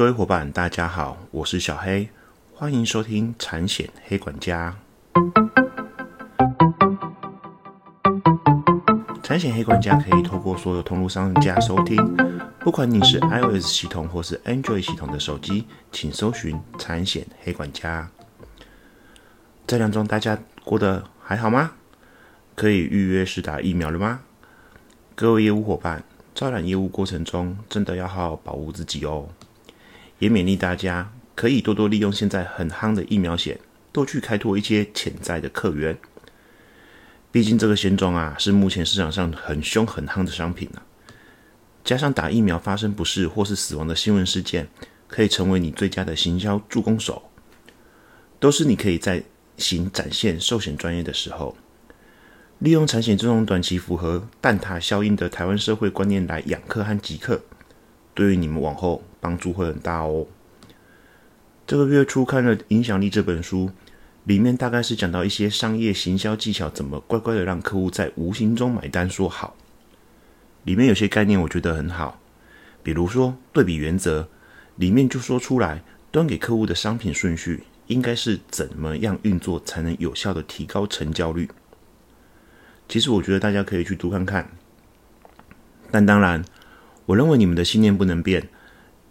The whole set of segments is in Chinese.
各位伙伴，大家好，我是小黑，欢迎收听产险黑管家。产险黑管家可以透过所有通路商家收听，不管你是 iOS 系统或是 Android 系统的手机，请搜寻产险黑管家。这两周大家过得还好吗？可以预约试打疫苗了吗？各位业务伙伴，招揽业务过程中真的要好好保护自己哦。也勉励大家可以多多利用现在很夯的疫苗险，多去开拓一些潜在的客源。毕竟这个险种啊，是目前市场上很凶很夯的商品啊。加上打疫苗发生不适或是死亡的新闻事件，可以成为你最佳的行销助攻手，都是你可以在行展现寿险专业的时候，利用产险这种短期符合蛋挞效应的台湾社会观念来养客和集客。对于你们往后帮助会很大哦。这个月初看了《影响力》这本书，里面大概是讲到一些商业行销技巧，怎么乖乖的让客户在无形中买单说好。里面有些概念我觉得很好，比如说对比原则，里面就说出来，端给客户的商品顺序应该是怎么样运作才能有效的提高成交率。其实我觉得大家可以去读看看，但当然。我认为你们的信念不能变，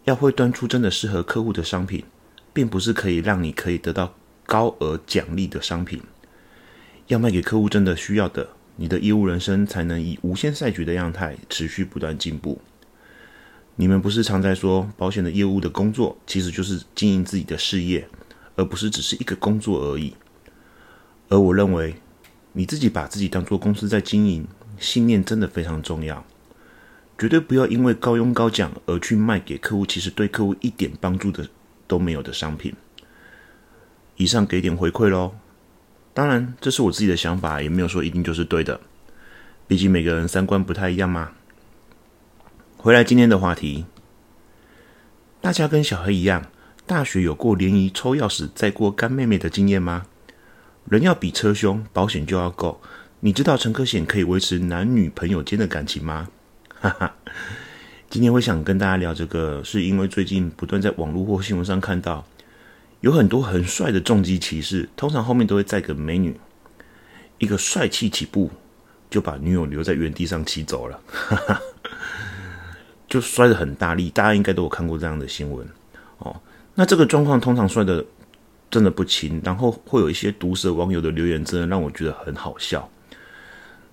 要会端出真的适合客户的商品，并不是可以让你可以得到高额奖励的商品。要卖给客户真的需要的，你的业务人生才能以无限赛局的样态持续不断进步。你们不是常在说保险的业务的工作其实就是经营自己的事业，而不是只是一个工作而已。而我认为你自己把自己当做公司在经营，信念真的非常重要。绝对不要因为高佣高奖而去卖给客户，其实对客户一点帮助的都没有的商品。以上给点回馈喽，当然这是我自己的想法，也没有说一定就是对的，毕竟每个人三观不太一样嘛。回来今天的话题，大家跟小黑一样，大学有过联谊抽钥匙再过干妹妹的经验吗？人要比车凶，保险就要够。你知道乘客险可以维持男女朋友间的感情吗？哈哈，今天我想跟大家聊这个，是因为最近不断在网络或新闻上看到，有很多很帅的重机骑士，通常后面都会载个美女，一个帅气起步就把女友留在原地上骑走了，哈哈，就摔得很大力，大家应该都有看过这样的新闻哦。那这个状况通常摔的真的不轻，然后会有一些毒舌网友的留言，真的让我觉得很好笑。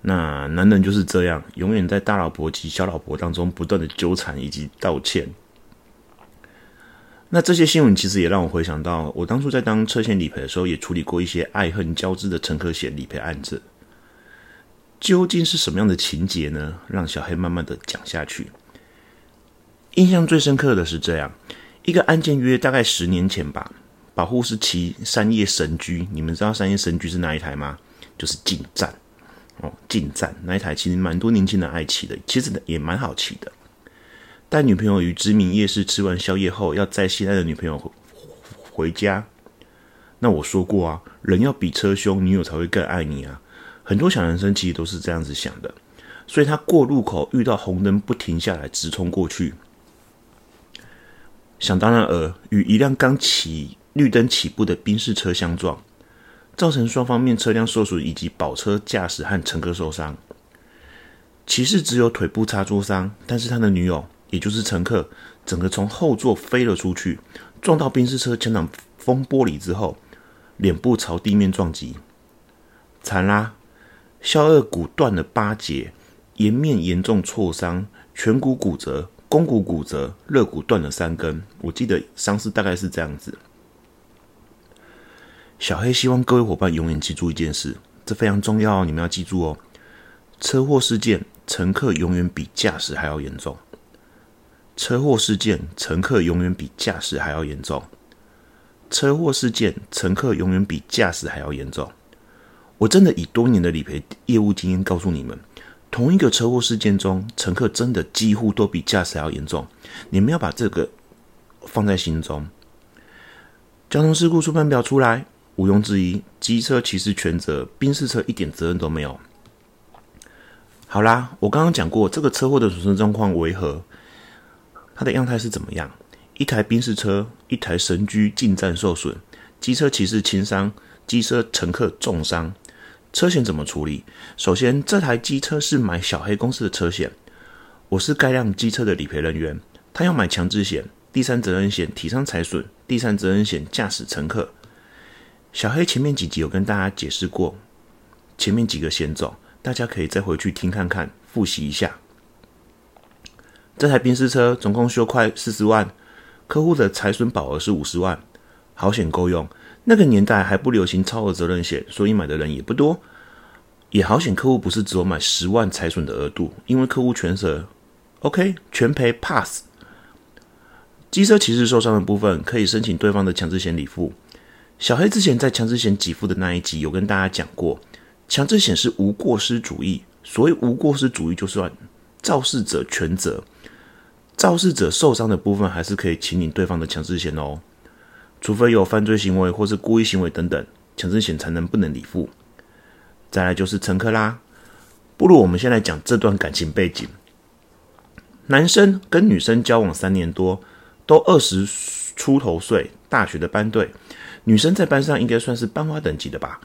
那男人就是这样，永远在大老婆及小老婆当中不断的纠缠以及道歉。那这些新闻其实也让我回想到，我当初在当车险理赔的时候，也处理过一些爱恨交织的乘客险理赔案子。究竟是什么样的情节呢？让小黑慢慢的讲下去。印象最深刻的是这样一个案件，约大概十年前吧。保护是骑三叶神驹，你们知道三叶神驹是哪一台吗？就是进站。哦，进站那一台其实蛮多年轻人爱骑的，其实也蛮好骑的。带女朋友于知名夜市吃完宵夜后，要载心爱的女朋友回家。那我说过啊，人要比车凶，女友才会更爱你啊。很多小男生其实都是这样子想的，所以他过路口遇到红灯不停下来，直冲过去。想当然而与一辆刚起绿灯起步的宾士车相撞。造成双方面车辆受损，以及保车驾驶和乘客受伤。骑士只有腿部擦挫伤，但是他的女友，也就是乘客，整个从后座飞了出去，撞到宾士车前挡风玻璃之后，脸部朝地面撞击，惨啦！肖颚骨断了八节，颜面严重挫伤，颧骨骨折，肱骨骨折，肋骨断了三根。我记得伤势大概是这样子。小黑希望各位伙伴永远记住一件事，这非常重要哦，你们要记住哦。车祸事件，乘客永远比驾驶还要严重。车祸事件，乘客永远比驾驶还要严重。车祸事件，乘客永远比驾驶还要严重。我真的以多年的理赔业务经验告诉你们，同一个车祸事件中，乘客真的几乎都比驾驶还要严重。你们要把这个放在心中。交通事故出判表出来。毋庸置疑，机车骑士全责，宾士车一点责任都没有。好啦，我刚刚讲过这个车祸的损失状况为何，它的样态是怎么样？一台宾士车，一台神驹进站受损，机车骑士轻伤，机车乘客重伤，车险怎么处理？首先，这台机车是买小黑公司的车险，我是该辆机车的理赔人员，他要买强制险、第三责任险、体伤财损、第三责任险、驾驶乘客。小黑前面几集有跟大家解释过，前面几个险种，大家可以再回去听看看，复习一下。这台宾士车总共修快四十万。客户的财损保额是五十万，好险够用。那个年代还不流行超额责任险，所以买的人也不多。也好险，客户不是只有买十万财损的额度，因为客户全责，OK，全赔 pass。机车骑士受伤的部分可以申请对方的强制险理付。小黑之前在强制险给付的那一集有跟大家讲过，强制险是无过失主义，所谓无过失主义就算肇事者全责。肇事者受伤的部分还是可以请领对方的强制险哦，除非有犯罪行为或是故意行为等等，强制险才能不能理付。再来就是乘客啦，不如我们先来讲这段感情背景。男生跟女生交往三年多，都二十出头岁，大学的班队，女生在班上应该算是班花等级的吧，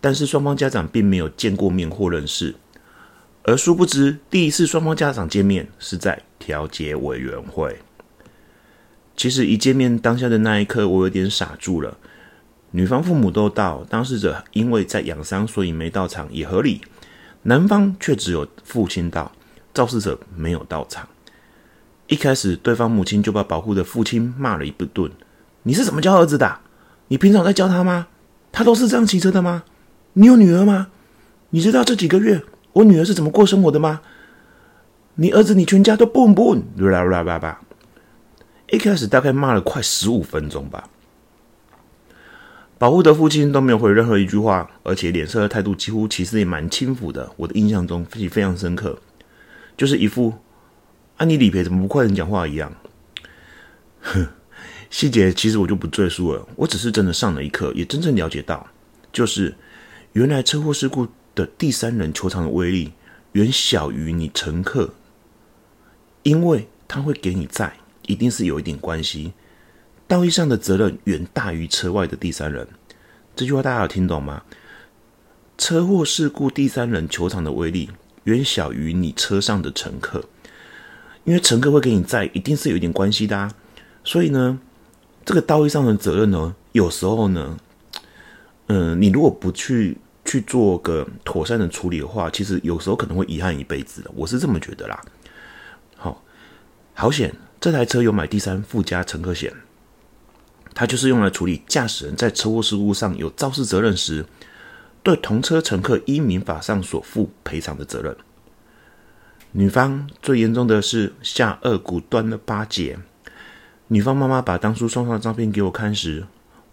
但是双方家长并没有见过面或认识。而殊不知，第一次双方家长见面是在调解委员会。其实一见面当下的那一刻，我有点傻住了。女方父母都到，当事者因为在养伤，所以没到场，也合理。男方却只有父亲到，肇事者没有到场。一开始，对方母亲就把保护的父亲骂了一顿：“你是怎么教儿子的？你平常在教他吗？他都是这样骑车的吗？你有女儿吗？你知道这几个月？”我女儿是怎么过生活的吗？你儿子、你全家都不不啦啦啦啦！一开始大概骂了快十五分钟吧。保护的父亲都没有回任何一句话，而且脸色的态度几乎其实也蛮轻浮的。我的印象中非非常深刻，就是一副啊你理赔怎么不快点讲话一样。哼，细节其实我就不赘述了。我只是真的上了一课，也真正了解到，就是原来车祸事故。的第三人球场的威力远小于你乘客，因为他会给你在，一定是有一点关系。道义上的责任远大于车外的第三人。这句话大家有听懂吗？车祸事故第三人球场的威力远小于你车上的乘客，因为乘客会给你在，一定是有一点关系的。啊。所以呢，这个道义上的责任呢，有时候呢，嗯，你如果不去。去做个妥善的处理的话，其实有时候可能会遗憾一辈子的，我是这么觉得啦。好，好险，这台车有买第三附加乘客险，它就是用来处理驾驶人在车祸事故上有肇事责任时，对同车乘客依民法上所负赔偿的责任。女方最严重的是下颚骨断了八节，女方妈妈把当初受伤的照片给我看时，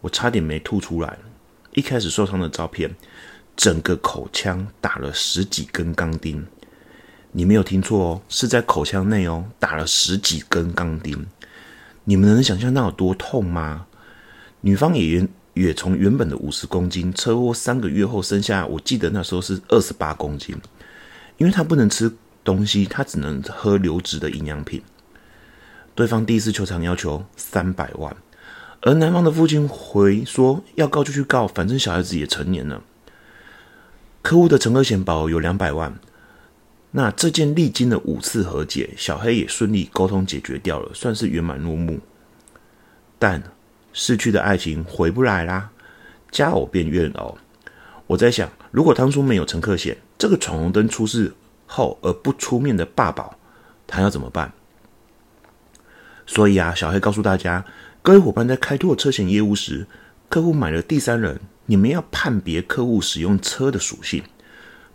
我差点没吐出来。一开始受伤的照片。整个口腔打了十几根钢钉，你没有听错哦，是在口腔内哦，打了十几根钢钉。你们能想象那有多痛吗？女方也原也从原本的五十公斤，车祸三个月后生下，我记得那时候是二十八公斤，因为她不能吃东西，她只能喝流质的营养品。对方第一次求偿要求三百万，而男方的父亲回说要告就去告，反正小孩子也成年了。客户的乘客险保有两百万，那这件历经了五次和解，小黑也顺利沟通解决掉了，算是圆满落幕。但逝去的爱情回不来啦，家偶变怨偶。我在想，如果当初没有乘客险，这个闯红灯出事后而不出面的爸宝，他要怎么办？所以啊，小黑告诉大家，各位伙伴在开拓车险业务时，客户买了第三人。你们要判别客户使用车的属性，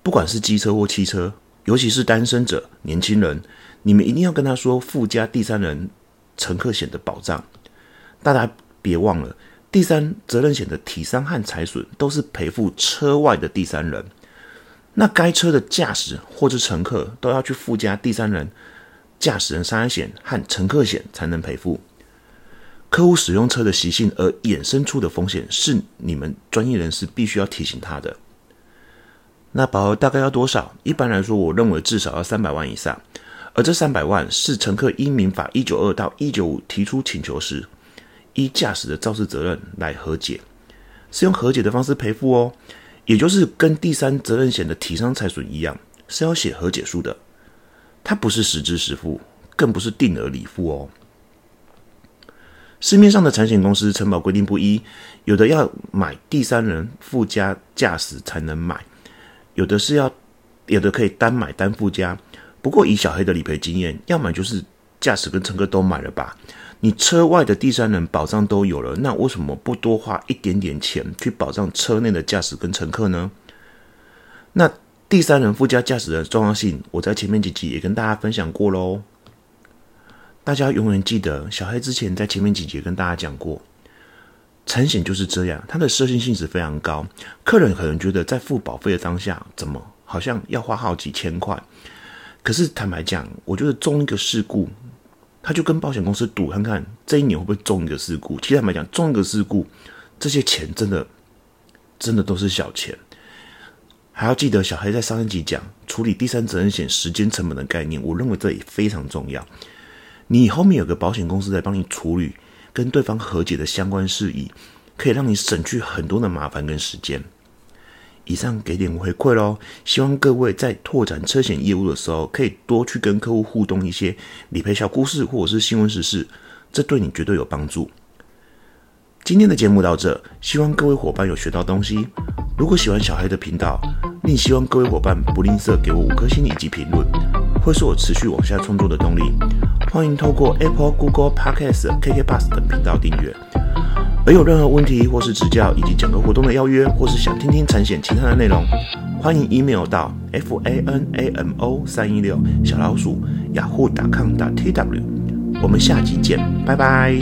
不管是机车或汽车，尤其是单身者、年轻人，你们一定要跟他说附加第三人乘客险的保障。大家别忘了，第三责任险的体伤和财损都是赔付车外的第三人，那该车的驾驶或者乘客都要去附加第三人驾驶人伤害险和乘客险才能赔付。客户使用车的习性而衍生出的风险，是你们专业人士必须要提醒他的。那保额大概要多少？一般来说，我认为至少要三百万以上。而这三百万是乘客依民法一九二到一九五提出请求时，依驾驶的肇事责任来和解，是用和解的方式赔付哦，也就是跟第三责任险的体伤财损一样，是要写和解书的，它不是实支实付，更不是定额理付哦。市面上的产险公司承保规定不一，有的要买第三人附加驾驶才能买，有的是要，有的可以单买单附加。不过以小黑的理赔经验，要么就是驾驶跟乘客都买了吧，你车外的第三人保障都有了，那为什么不多花一点点钱去保障车内的驾驶跟乘客呢？那第三人附加驾驶的重要性，我在前面几集也跟大家分享过喽。大家永远记得，小黑之前在前面几节跟大家讲过，产险就是这样，它的设性性质非常高。客人可能觉得在付保费的当下，怎么好像要花好几千块？可是坦白讲，我觉得中一个事故，他就跟保险公司赌，看看这一年会不会中一个事故。其实坦白讲，中一个事故，这些钱真的真的都是小钱。还要记得，小黑在上一集讲处理第三责任险时间成本的概念，我认为这也非常重要。你后面有个保险公司来帮你处理跟对方和解的相关事宜，可以让你省去很多的麻烦跟时间。以上给点回馈喽，希望各位在拓展车险业务的时候，可以多去跟客户互动一些理赔小故事或者是新闻时事，这对你绝对有帮助。今天的节目到这，希望各位伙伴有学到东西。如果喜欢小黑的频道，另希望各位伙伴不吝啬给我五颗星以及评论，会是我持续往下创作的动力。欢迎透过 Apple、Google Podcast、KK Bus 等频道订阅。而有任何问题或是指教，以及讲个活动的邀约，或是想听听产险其他的内容，欢迎 email 到 f a n a m o 三一六小老鼠雅虎 .com 打 t w。我们下集见，拜拜。